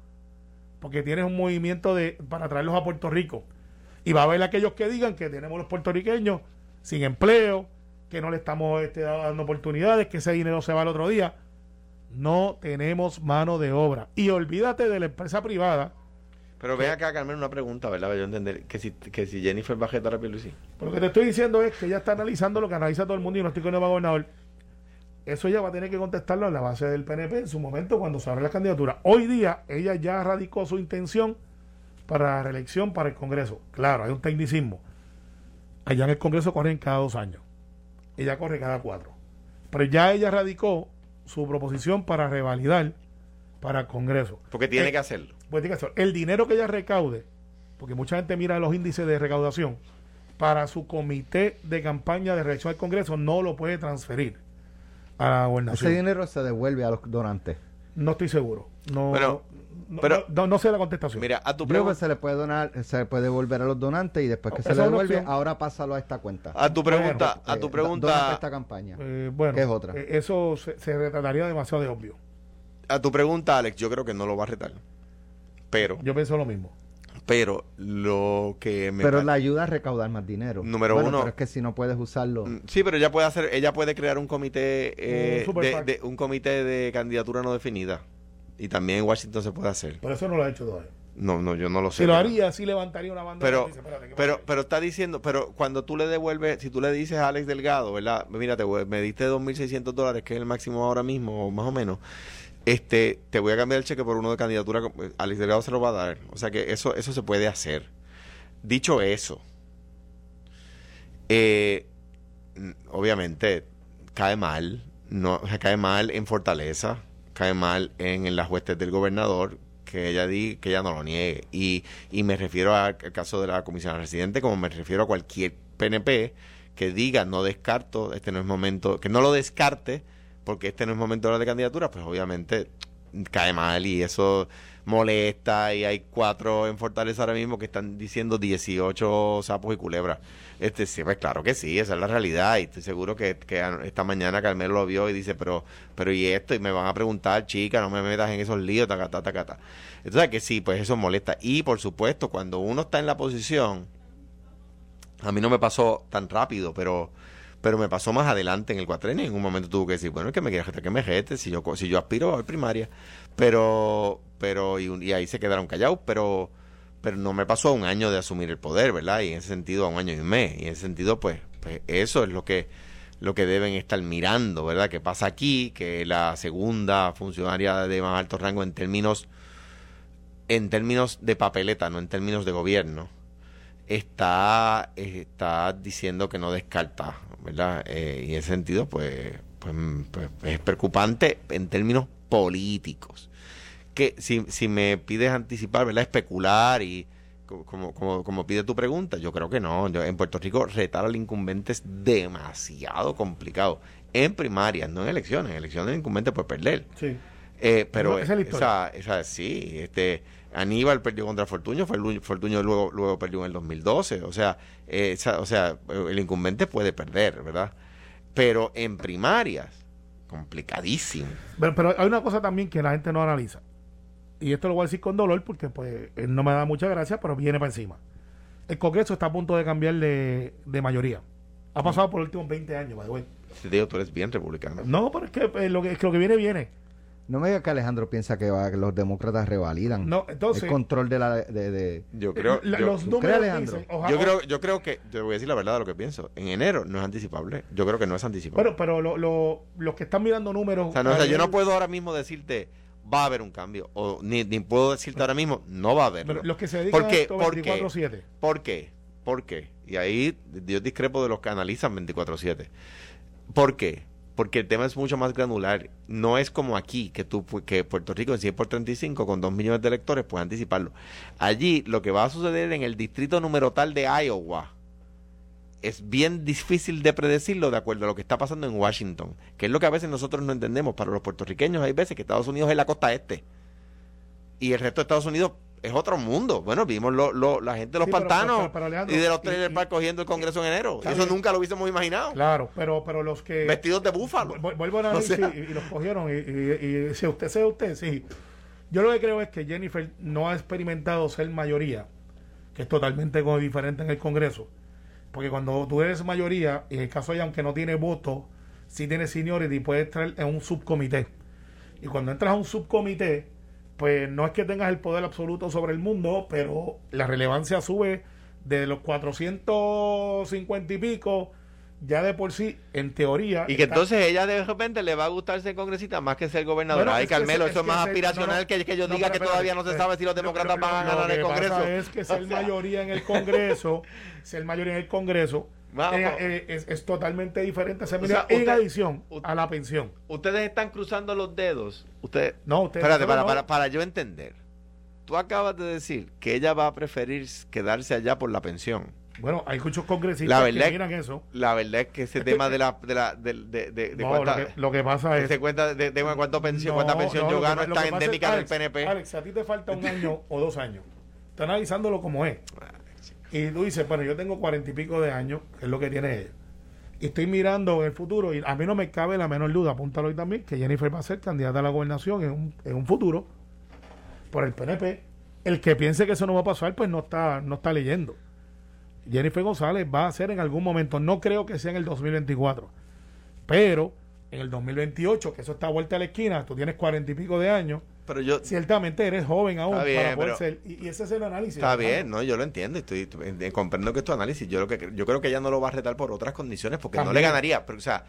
Speaker 3: porque tienes un movimiento de para traerlos a Puerto Rico. Y va a haber aquellos que digan que tenemos los puertorriqueños sin empleo que no le estamos este, dando oportunidades que ese dinero se va al otro día. No tenemos mano de obra. Y olvídate de la empresa privada
Speaker 4: Pero ve acá, Carmen, una pregunta, ¿verdad? Para yo entender que si, que si Jennifer va a jetar a Pierluisi.
Speaker 3: Pero lo que te estoy diciendo es que ella está analizando lo que analiza todo el mundo y no estoy con el gobernador. Eso ella va a tener que contestarlo en la base del PNP en su momento cuando se abra la candidatura. Hoy día ella ya radicó su intención para la reelección para el Congreso. Claro, hay un tecnicismo. Allá en el Congreso corren cada dos años. Ella corre cada cuatro. Pero ya ella radicó su proposición para revalidar para el Congreso.
Speaker 4: Porque tiene
Speaker 3: Eh,
Speaker 4: que hacerlo.
Speaker 3: pues tiene que. El dinero que ella recaude, porque mucha gente mira los índices de recaudación, para su comité de campaña de reelección al Congreso no lo puede transferir a la
Speaker 2: Ese
Speaker 3: gobernación.
Speaker 2: dinero se devuelve a los donantes.
Speaker 3: No estoy seguro. No,
Speaker 4: Pero-
Speaker 3: no,
Speaker 4: pero-
Speaker 3: no, no sé la contestación.
Speaker 4: Mira, a tu
Speaker 2: que
Speaker 4: pregunta.
Speaker 2: se le puede donar, se le puede devolver a los donantes y después que se le devuelve, ahora pásalo a esta cuenta.
Speaker 4: A tu pregunta, a
Speaker 2: Eh,
Speaker 4: tu
Speaker 2: para
Speaker 4: pregunta,
Speaker 2: esta campaña.
Speaker 3: Eh, bueno,
Speaker 2: ¿Qué es otra?
Speaker 3: eh, eso se, se retrataría demasiado de obvio.
Speaker 4: A tu pregunta, Alex, yo creo que no lo va a retar. Pero,
Speaker 3: Yo pienso lo mismo.
Speaker 4: pero lo que me
Speaker 2: pero la ayuda a recaudar más dinero.
Speaker 4: Número
Speaker 2: Bueno,
Speaker 4: uno-
Speaker 2: Pero es que si no puedes usarlo.
Speaker 4: Mm, Sí, pero ella puede hacer, ella puede crear un comité eh,
Speaker 3: Un super
Speaker 4: de, un comité de candidatura no definida. Y también en Washington se puede hacer.
Speaker 3: Por eso no lo ha hecho todavía.
Speaker 4: No, no, yo no lo sé.
Speaker 3: Si lo
Speaker 4: pero-
Speaker 3: haría, sí levantaría una banda.
Speaker 4: Pero,
Speaker 3: Dice, espérate, ¿qué
Speaker 4: pero, pero está diciendo, pero cuando tú le devuelves, si tú le dices a Alex Delgado, ¿verdad? Mira, te me diste 2.600 dólares, que es el máximo ahora mismo, o más o menos. Este, te voy a cambiar el cheque por uno de candidatura. eh, Alex Delgado se lo va a dar. O sea que eso, eso se puede hacer. Dicho eso, eh, obviamente cae mal, no, o cae mal en Fortaleza, cae mal en, en las huestes del gobernador, que ella di, que ella no lo niegue. Y, y me refiero al caso de la comisionada residente, como me refiero a cualquier PNP que diga no descarto, este no es momento, que no lo descarte, porque este no es momento de hablar de candidatura, pues obviamente cae mal y eso molesta y hay cuatro en Fortaleza ahora mismo que están diciendo 18 sapos y culebras. Este sí, pues claro que sí, esa es la realidad y estoy seguro que, que esta mañana Carmelo lo vio y dice, pero pero y esto y me van a preguntar, chica, no me metas en esos líos, tacata, tacata. Entonces que sí, pues eso molesta y por supuesto cuando uno está en la posición a mí no me pasó tan rápido, pero pero me pasó más adelante en el cuatrenio. En un momento tuve que decir, bueno, es que me quieres que me jete, si yo si yo aspiro a primaria. Pero pero y, y ahí se quedaron callados, pero pero no me pasó a un año de asumir el poder, ¿verdad? Y en ese sentido a un año y un mes. Y en ese sentido, pues, pues eso es lo que lo que deben estar mirando, ¿verdad? ¿Qué pasa aquí? Que la segunda funcionaria de más alto rango en términos en términos de papeleta, no en términos de gobierno, está, está diciendo que no descarta, ¿verdad? Eh, y en ese sentido, pues, pues, pues, es preocupante en términos políticos. Que si, si me pides anticipar, ¿verdad? Especular y co- como, como, como pide tu pregunta, yo creo que no. Yo- en Puerto Rico retar al incumbente es demasiado complicado. En primarias, no en elecciones. En elecciones el incumbente puede perder.
Speaker 3: Sí.
Speaker 4: Eh, pero
Speaker 3: No, esa es la historia.
Speaker 4: esa, esa sí, este Aníbal perdió contra Fortuño, Fortuño, luego luego perdió en el 2012, o sea, eh, o sea, el incumbente puede perder, ¿verdad? Pero en primarias complicadísimo.
Speaker 3: Pero, pero hay una cosa también que la gente no analiza. Y esto lo voy a decir con dolor porque pues no me da mucha gracia, pero viene para encima. El Congreso está a punto de cambiar de, de mayoría. Ha pasado por los últimos 20 años, by the way.
Speaker 4: Te digo, tú eres bien republicano.
Speaker 3: No, pero es que, eh, lo, que, es que lo que viene, viene.
Speaker 2: No me diga que Alejandro piensa que, va, los demócratas revalidan
Speaker 3: No, entonces,
Speaker 2: el control de la... De, de-
Speaker 4: Yo creo,
Speaker 3: la-
Speaker 4: yo,
Speaker 3: los
Speaker 2: ¿tú
Speaker 3: números
Speaker 2: Alejandro?
Speaker 3: dicen, ojalá-
Speaker 4: yo creo, yo creo que, te voy a decir la verdad de lo que pienso. En enero no es anticipable. Yo creo que no es anticipable.
Speaker 3: Bueno, pero lo- lo- los que están mirando números.
Speaker 4: O sea, no, o sea, yo no puedo ahora mismo decirte va a haber un cambio. O ni, ni puedo decirte ahora mismo, no va a haberlo.
Speaker 3: Pero los que se dedican
Speaker 4: ¿Por
Speaker 3: a
Speaker 4: qué?
Speaker 3: esto
Speaker 4: ¿Por qué?
Speaker 3: 24/7.
Speaker 4: ¿Por qué? ¿Por qué? Y ahí yo discrepo de los que analizan 24/7. ¿Por qué? Porque el tema es mucho más granular. No es como aquí, que tú que Puerto Rico en 100 por 35 con 2 millones de electores puede anticiparlo. Allí lo que va a suceder en el distrito número tal de Iowa es bien difícil de predecirlo de acuerdo a lo que está pasando en Washington, que es lo que a veces nosotros no entendemos. Para los puertorriqueños hay veces que Estados Unidos es la costa este y el resto de Estados Unidos es otro mundo. Bueno, vimos lo, lo- la gente de los
Speaker 3: Sí,
Speaker 4: pantanos
Speaker 3: pero- pero, Alejandro,
Speaker 4: y de los
Speaker 3: y-
Speaker 4: trailer
Speaker 3: y-
Speaker 4: park cogiendo el Congreso en enero. Eso
Speaker 3: bien.
Speaker 4: nunca lo hubiésemos imaginado.
Speaker 3: Claro, pero, pero los que.
Speaker 4: Vestidos de búfalo.
Speaker 3: Vu- Vuelvo a
Speaker 4: O sea-
Speaker 3: y, y los cogieron. Y, y, y si usted sea usted, sí. Yo lo que creo es que Jennifer no ha experimentado ser mayoría, que es totalmente diferente en el Congreso. Porque cuando tú eres mayoría, en el caso de ella, aunque no tiene voto, sí tiene seniority, puede estar en un subcomité. Y cuando entras a un subcomité, pues no es que tengas el poder absoluto sobre el mundo, pero la relevancia sube de los 450 y pico, ya de por sí, en teoría.
Speaker 4: Y que
Speaker 3: está-
Speaker 4: entonces ella de repente le va a gustar ser congresista más que ser gobernadora.
Speaker 3: Bueno,
Speaker 4: Ay,
Speaker 3: es
Speaker 4: Carmelo, eso es
Speaker 3: es
Speaker 4: más aspiracional
Speaker 3: no, no,
Speaker 4: que, que yo
Speaker 3: no,
Speaker 4: diga
Speaker 3: pero
Speaker 4: que todavía no se sabe si los
Speaker 3: lo-
Speaker 4: demócratas van a ganar el Congreso.
Speaker 3: pasa es que ser mayoría en el Congreso, ser mayoría en el Congreso. Eh, eh, es, es totalmente diferente
Speaker 4: O sea,
Speaker 3: en
Speaker 4: usted-
Speaker 3: adición a la pensión.
Speaker 4: Ustedes están cruzando los dedos. Ustedes,
Speaker 3: No, ustedes
Speaker 4: Espérate,
Speaker 3: no,
Speaker 4: para,
Speaker 3: no.
Speaker 4: para, para yo entender. Tú acabas de decir que ella va a preferir quedarse allá por la pensión.
Speaker 3: Bueno, hay muchos congresistas
Speaker 4: La
Speaker 3: que miran eso.
Speaker 4: La verdad es que ese tema de la de la de, de, de, de
Speaker 3: No,
Speaker 4: cuánta-
Speaker 3: lo, que, lo que pasa es.
Speaker 4: cuenta de, de cuánto pensión,
Speaker 3: No,
Speaker 4: cuánta pensión
Speaker 3: no,
Speaker 4: yo gano está
Speaker 3: pasa es-
Speaker 4: endémica del
Speaker 3: Alex,
Speaker 4: PNP.
Speaker 3: Alex, a ti te falta un año o dos años. Está analizándolo como es. Y tú dices, bueno, yo tengo cuarenta y pico de años, que es lo que tiene ella. Y estoy mirando en el futuro, y a mí no me cabe la menor duda, apúntalo hoy también, que Jennifer va a ser candidata a la gobernación en un, en un futuro por el PNP. El que piense que eso no va a pasar, pues no está, no está leyendo. Jennifer González va a ser en algún momento, no creo que sea en el 2024, pero en el 2028, que eso está vuelta a la esquina, tú tienes cuarenta y pico de años,
Speaker 4: Pero yo
Speaker 3: ciertamente eres joven aún
Speaker 4: bien,
Speaker 3: para poder
Speaker 4: pero-
Speaker 3: ser. Y, y ese es el análisis.
Speaker 4: Está bien, no, yo lo entiendo, estoy, eh, comprendo que es tu análisis. Yo lo que yo creo que ella no lo va a retar por otras condiciones porque no le ganaría, pero o sea,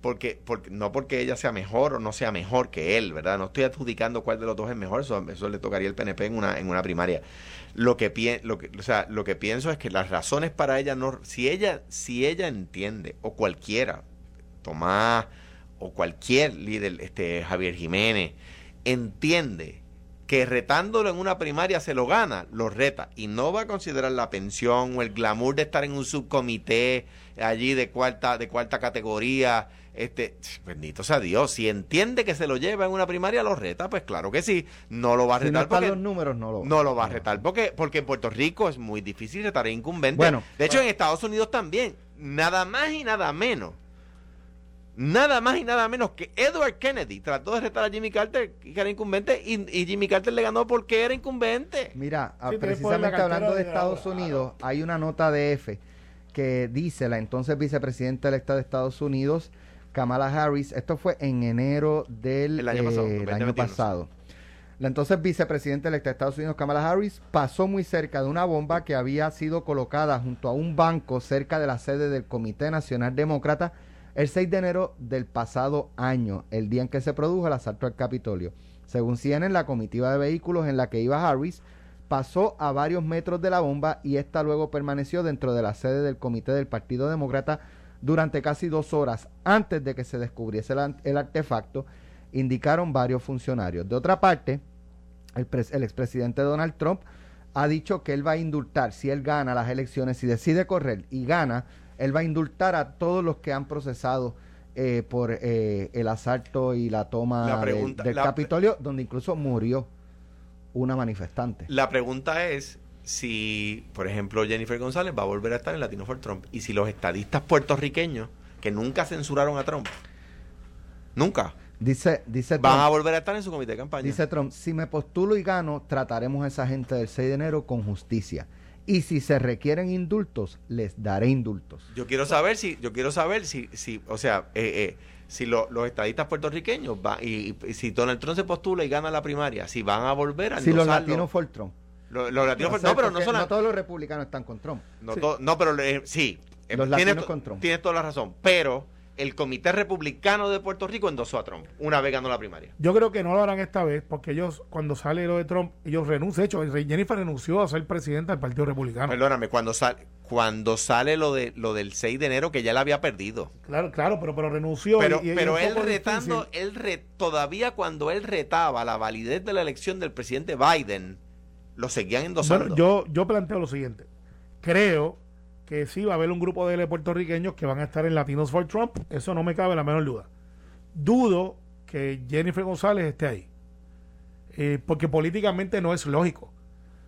Speaker 4: porque, porque no porque ella sea mejor o no sea mejor que él, ¿verdad? No estoy adjudicando cuál de los dos es mejor, eso, eso le tocaría al PNP en una en una primaria. Lo que pien, lo que o sea, lo que pienso es que las razones para ella no si ella si ella entiende o cualquiera Tomás o cualquier líder, este Javier Jiménez, entiende que retándolo en una primaria se lo gana, lo reta y no va a considerar la pensión o el glamour de estar en un subcomité allí de cuarta de cuarta categoría, este bendito sea Dios, si entiende que se lo lleva en una primaria lo reta, pues claro que sí, no lo va a
Speaker 2: Si no
Speaker 4: retar porque
Speaker 2: los números, no lo
Speaker 4: no lo va a retar porque porque en Puerto Rico es muy difícil retar a incumbentes.
Speaker 2: Bueno.
Speaker 4: de hecho en Estados Unidos también, nada más y nada menos. Nada más y nada menos que Edward Kennedy trató de retar a Jimmy Carter, que era incumbente, y, y Jimmy Carter le ganó porque era incumbente.
Speaker 2: Mira, ah,
Speaker 3: Sí,
Speaker 2: precisamente hablando de
Speaker 3: de
Speaker 2: Estados. Unidos, hay una nota de F que dice la entonces vicepresidenta electa de Estados Unidos, Kamala Harris, esto fue en enero del
Speaker 4: El año pasado,
Speaker 2: eh, el
Speaker 4: 2021.
Speaker 2: año pasado. La entonces vicepresidenta electa de Estados Unidos, Kamala Harris, pasó muy cerca de una bomba que había sido colocada junto a un banco cerca de la sede del Comité Nacional Demócrata el 6 de enero del pasado año, el día en que se produjo el asalto al Capitolio. Según CNN, la comitiva de vehículos en la que iba Harris pasó a varios metros de la bomba y esta luego permaneció dentro de la sede del Comité del Partido Demócrata durante casi dos horas antes de que se descubriese el, artefacto, indicaron varios funcionarios. De otra parte, el, el expresidente Donald Trump ha dicho que él va a indultar, si él gana las elecciones, si decide correr y gana, él va a indultar a todos los que han procesado eh, por eh, el asalto y la toma
Speaker 4: La
Speaker 2: del-
Speaker 4: pregunta-
Speaker 2: del
Speaker 4: la-
Speaker 2: Capitolio, donde incluso murió una manifestante.
Speaker 4: La pregunta es si, por ejemplo, Jennifer González va a volver a estar en Latino for Trump y si los estadistas puertorriqueños que nunca censuraron a Trump, nunca,
Speaker 2: Dice, dice
Speaker 4: van a volver a estar en su comité de campaña.
Speaker 2: dice Trump, si me postulo y gano, trataremos a esa gente del 6 de enero con justicia. Y si se requieren indultos, les daré indultos.
Speaker 4: Yo quiero saber si, yo quiero saber si, si, o sea, eh, eh, si lo- los estadistas puertorriqueños van, y, y si Donald Trump se postula y gana la primaria, si van a volver a
Speaker 2: Si los latinos for Trump.
Speaker 4: Lo- los latinos
Speaker 2: O
Speaker 4: for- no, pero no son
Speaker 2: no todos los republicanos están con Trump.
Speaker 4: no,
Speaker 3: Sí.
Speaker 4: to- no, pero eh, sí.
Speaker 2: Los latinos con Trump.
Speaker 4: tienes toda la razón. Pero el Comité Republicano de Puerto Rico endosó a Trump una vez ganó la primaria.
Speaker 3: Yo creo que no lo harán esta vez porque ellos, cuando sale lo de Trump, ellos renuncian. De hecho, Jennifer renunció a ser presidenta del Partido Republicano.
Speaker 4: Perdóname, cuando sale, cuando sale lo de lo del 6 de enero que ya la había perdido.
Speaker 3: Claro, claro, pero, pero renunció.
Speaker 4: Pero,
Speaker 3: y- y
Speaker 4: pero él retando,
Speaker 3: difícil.
Speaker 4: él re- todavía cuando él retaba la validez de la elección del presidente Biden, lo seguían endosando.
Speaker 3: Bueno, yo, yo planteo lo siguiente. Creo que sí va a haber un grupo de puertorriqueños que van a estar en Latinos for Trump. Eso no me cabe la menor duda. Dudo que Jennifer González esté ahí. Eh, porque políticamente no es lógico.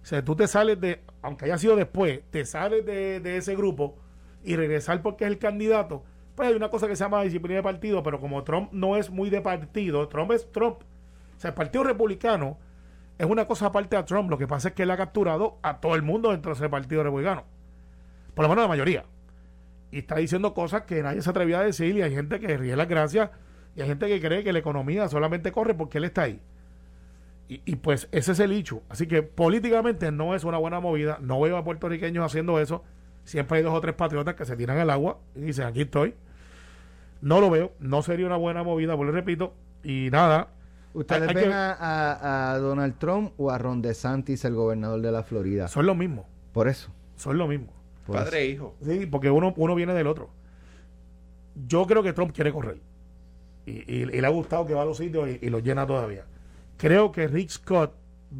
Speaker 3: O sea, tú te sales de, aunque haya sido después, te sales de, ese grupo y regresar porque es el candidato. Pues hay una cosa que se llama disciplina de partido, pero como Trump no es muy de partido, Trump es Trump. O sea, el Partido Republicano es una cosa aparte a Trump. Lo que pasa es que él ha capturado a todo el mundo dentro de ese Partido Republicano. Por lo menos la mayoría. Y está diciendo cosas que nadie se atrevía a decir y hay gente que ríe las gracias y hay gente que cree que la economía solamente corre porque él está ahí. Y, y pues ese es el hecho. Así que políticamente no es una buena movida. No veo a puertorriqueños haciendo eso. Siempre hay dos o tres patriotas que se tiran al agua y dicen aquí estoy. No lo veo. No sería una buena movida, pues le repito. Y nada.
Speaker 2: ¿Ustedes
Speaker 3: Hay- hay
Speaker 2: ven
Speaker 3: que-
Speaker 2: a, a- a Donald Trump o a Ron DeSantis, el gobernador de la Florida?
Speaker 3: Son lo mismo.
Speaker 2: Por eso.
Speaker 3: Son lo mismo.
Speaker 2: Por
Speaker 4: Padre e hijo.
Speaker 3: Sí, porque uno, uno viene del otro. Yo creo que Trump quiere correr. Y, y- y le ha gustado que va a los sitios y, y los llena todavía. Creo que Rick Scott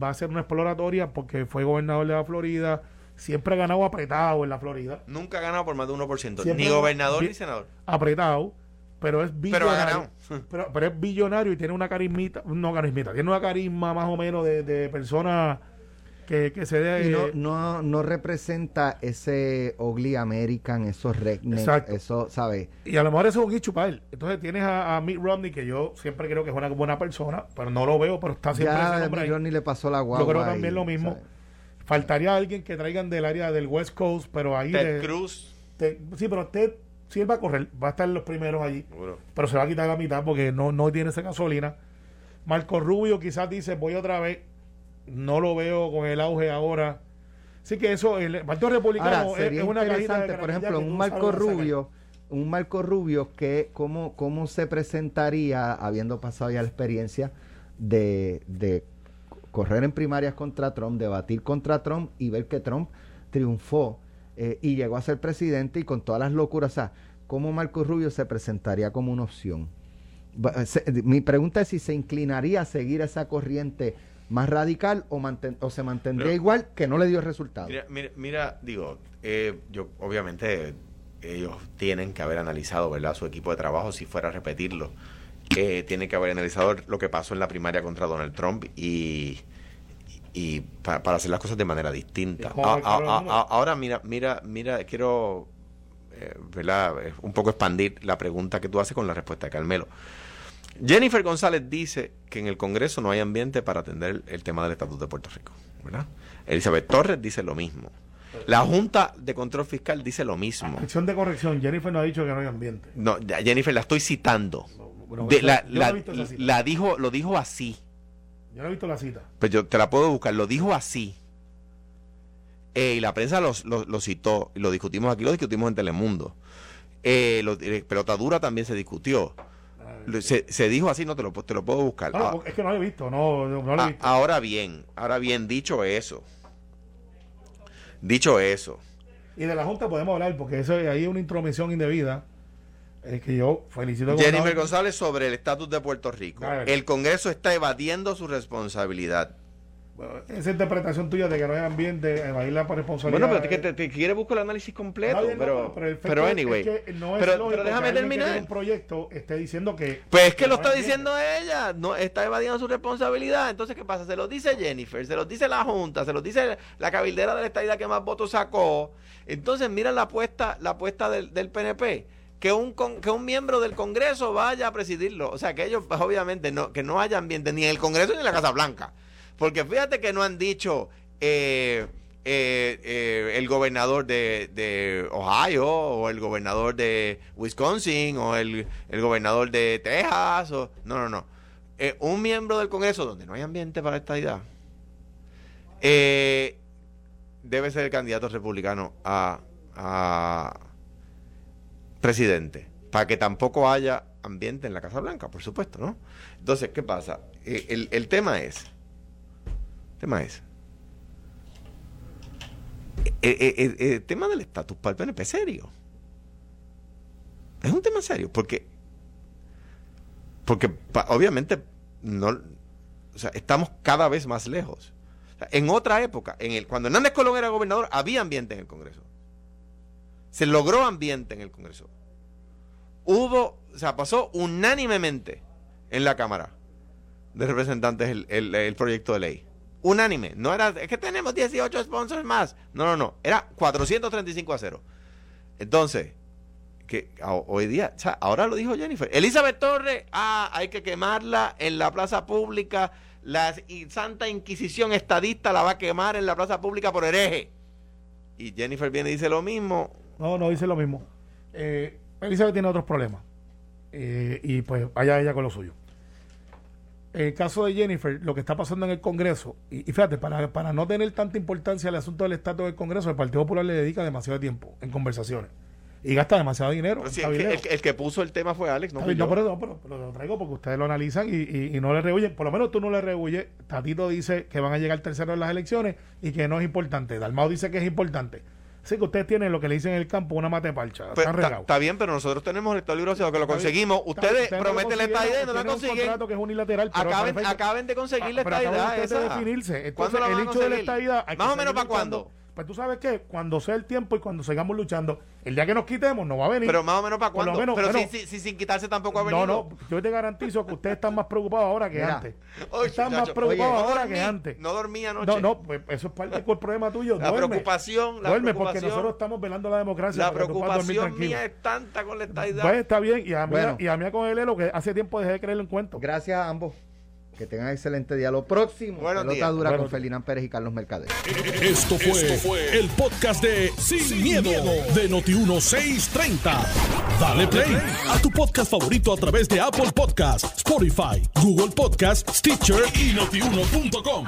Speaker 3: va a ser una exploratoria porque fue gobernador de la Florida. Siempre ha ganado apretado en la Florida.
Speaker 4: Nunca ha ganado por más de 1%.
Speaker 3: Siempre
Speaker 4: ni gobernador ni senador.
Speaker 3: Apretado. Pero es
Speaker 4: Pero ha
Speaker 3: billonario.
Speaker 4: ganado.
Speaker 3: Pero, pero es billonario y tiene una carismita. No carismita. Tiene una carisma más o menos de, de persona que, que se dé.
Speaker 2: Y no, no, no representa ese ugly American, esos rednecks,
Speaker 3: Exacto.
Speaker 2: eso, ¿sabes?
Speaker 3: Y a lo mejor eso es un hecho para él. Entonces tienes a, a Mitt Romney, que yo siempre creo que es una buena persona, pero no lo veo, pero está siempre ese
Speaker 2: Ya
Speaker 3: ahí.
Speaker 2: a ni le pasó la guagua.
Speaker 3: Yo creo
Speaker 2: y,
Speaker 3: también lo mismo.
Speaker 2: ¿sabes?
Speaker 3: Faltaría alguien que traigan del área del West Coast, pero ahí...
Speaker 4: Ted
Speaker 3: de-
Speaker 4: Cruz.
Speaker 3: te- sí, pero Ted, sí él va a correr, va a estar en los primeros allí,
Speaker 4: Seguro.
Speaker 3: pero se va a quitar la mitad porque no, no tiene esa gasolina. Marco Rubio quizás dice, voy otra vez, no lo veo con el auge ahora. Así que eso, el Partido Republicano
Speaker 2: Ahora, sería
Speaker 3: es una
Speaker 2: interesante, por ejemplo, un Marco. Rubio, un Marco Rubio que cómo, cómo se presentaría, habiendo pasado ya la experiencia de, de correr en primarias contra Trump, debatir contra Trump y ver que Trump triunfó eh, y llegó a ser presidente y con todas las locuras, o sea, ¿cómo Marco Rubio se presentaría como una opción? Se- Mi pregunta es si se inclinaría a seguir esa corriente más radical o, manten- o se mantendría
Speaker 4: Pero-
Speaker 2: igual que no le dio resultado.
Speaker 4: Mira, mira, mira, digo, eh, yo obviamente ellos tienen que haber analizado, ¿verdad? Su equipo de trabajo, si fuera a repetirlo, eh, tiene que haber analizado lo que pasó en la primaria contra Donald Trump y, y pa- para hacer las cosas de manera distinta. Ahora mira, mira, mira, quiero, eh, ¿verdad? Eh, Un poco expandir la pregunta que tú haces con la respuesta de Carmelo. Jennifer González dice que en el Congreso no hay ambiente para atender el tema del estatus de Puerto Rico, ¿verdad? Elizabeth Torres dice lo mismo. La Junta de Control Fiscal dice lo mismo.
Speaker 3: Acción de corrección. Jennifer no ha dicho que no hay ambiente.
Speaker 4: No, Jennifer, la estoy citando.
Speaker 3: Bueno,
Speaker 4: De-
Speaker 3: yo-
Speaker 4: la,
Speaker 3: no
Speaker 4: la-
Speaker 3: he visto esa cita.
Speaker 4: la dijo, lo dijo así.
Speaker 3: Yo no he visto la cita.
Speaker 4: Pues yo te la puedo buscar, lo dijo así. Eh, y la prensa lo citó, y lo discutimos aquí, lo discutimos en Telemundo. Eh, lo- eh, pelota dura también se discutió. Se, se dijo así, no te lo, te lo puedo buscar. Ah,
Speaker 3: es que no lo he visto, no, no, lo he
Speaker 4: Ah,
Speaker 3: visto.
Speaker 4: ahora bien, ahora bien, dicho eso, dicho eso,
Speaker 3: Y de la Junta podemos hablar, porque eso ahí hay una intromisión indebida. eh, que yo felicito al
Speaker 4: Jennifer. González sobre el estatus de Puerto Rico.
Speaker 3: A.
Speaker 4: El Congreso está evadiendo su responsabilidad.
Speaker 3: Esa interpretación tuya de que no hay ambiente, evadir la responsabilidad.
Speaker 4: Bueno, pero que
Speaker 3: eh,
Speaker 4: te, te quiere buscar el análisis completo,
Speaker 3: no,
Speaker 4: pero,
Speaker 3: pero es-
Speaker 4: anyway.
Speaker 3: es que no es
Speaker 4: pero, pero
Speaker 3: que
Speaker 4: déjame
Speaker 3: que
Speaker 4: terminar.
Speaker 3: tiene un proyecto esté diciendo que.
Speaker 4: Pues es que lo está
Speaker 3: ambiente.
Speaker 4: diciendo ella, no está evadiendo su responsabilidad. Entonces, ¿qué pasa? Se lo dice Jennifer, se lo dice la Junta, se lo dice la cabildera de la estadía que más votos sacó. Entonces, mira la apuesta, la apuesta del, del PNP. Que un, con- que un miembro del Congreso vaya a presidirlo. O sea, que ellos, pues, obviamente, no, que no haya ambiente ni en el Congreso ni en la Casa Blanca. Porque fíjate que no han dicho eh, eh, eh, el gobernador de, Ohio o el gobernador de Wisconsin o el, gobernador de Texas. O, no, no, no. Un miembro del Congreso donde no hay ambiente para esta idea debe ser el candidato republicano a, a presidente. para que tampoco haya ambiente en la Casa Blanca, por supuesto, ¿no? Entonces, ¿qué pasa? El, el tema es, tema es, eh, eh, eh, el tema del estatus para el PNP es serio. Es un tema serio, porque, porque obviamente no, o sea, estamos cada vez más lejos. En otra época, en el, cuando Hernández Colón era gobernador, había ambiente en el Congreso. Se logró ambiente en el Congreso. Hubo, o sea, pasó unánimemente en la Cámara de Representantes el, el- el proyecto de ley. Unánime. No era, es que tenemos 18 sponsors más. No, no, no. Era 435 a 0. Entonces, que hoy día, o sea, ahora lo dijo Jennifer. Elizabeth Torres, ah, hay que quemarla en la plaza pública. La Santa Inquisición estadista la va a quemar en la plaza pública por hereje. Y Jennifer viene y dice lo mismo.
Speaker 3: No, no dice lo mismo. Eh, Elizabeth tiene otros problemas. Eh, y pues allá ella con lo suyo. El caso de Jennifer, lo que está pasando en el Congreso, y, y fíjate, para, para no tener tanta importancia el asunto del estatus del Congreso, el Partido Popular le dedica demasiado tiempo en conversaciones. Y gasta demasiado dinero.
Speaker 4: El, que,
Speaker 3: cabildeo.
Speaker 4: el que- el que puso el tema fue Alex, no fui
Speaker 3: no,
Speaker 4: yo.
Speaker 3: pero, no, pero- pero lo traigo porque ustedes lo analizan y, y- y no le rehuyen. Por lo menos tú no le rehuyes. Tatito dice que van a llegar tercero en las elecciones y que no es importante. Dalmao dice que es importante. Así que ustedes tienen lo que le dicen en el campo una mate parcha.
Speaker 4: Pues, Está está bien, pero nosotros tenemos el Estado Libre Asociado que lo conseguimos. Ustedes prometen la estadía y no la
Speaker 3: tienen un
Speaker 4: consiguen.
Speaker 3: contrato que es unilateral.
Speaker 4: Acaben, de conseguir la
Speaker 3: Ah, acaban
Speaker 4: estadidad
Speaker 3: de definirse. Entonces,
Speaker 4: ¿Cuándo la
Speaker 3: el hecho de la estadidad.
Speaker 4: Más o menos para cuándo.
Speaker 3: Pues tú sabes que cuando sea el tiempo y cuando sigamos luchando, el día que nos quitemos no va a venir.
Speaker 4: Pero más o menos para cuándo.
Speaker 3: menos,
Speaker 4: pero
Speaker 3: bueno,
Speaker 4: sin, sin- quitarse tampoco ha venido.
Speaker 3: No, no, yo te garantizo que ustedes están más preocupados ahora que
Speaker 2: Mira.
Speaker 3: antes.
Speaker 4: Oye,
Speaker 3: están más preocupados
Speaker 4: oye, no
Speaker 3: ahora
Speaker 4: dormí,
Speaker 3: que antes.
Speaker 4: No dormí anoche.
Speaker 3: No, no, pues eso es parte del problema tuyo.
Speaker 4: La
Speaker 3: duerme.
Speaker 4: preocupación, la
Speaker 3: duerme porque nosotros estamos velando la democracia.
Speaker 4: La preocupación mía es tanta con la estadidad.
Speaker 3: Pues está bien, y a mí,
Speaker 2: Bueno.
Speaker 3: y a mí con el Elo, que hace tiempo dejé de creerlo en cuento.
Speaker 2: Gracias a ambos. Que tengan excelente día. Lo próximo,
Speaker 4: Buenos
Speaker 2: pelota
Speaker 4: días.
Speaker 2: dura
Speaker 3: Buenos
Speaker 2: con Ferdinand Pérez y Carlos Mercader.
Speaker 1: Esto fue, el podcast de Sin, miedo, de Noti1630. Dale play a tu podcast favorito a través de Apple Podcasts, Spotify, Google Podcasts, Stitcher y notiuno.com.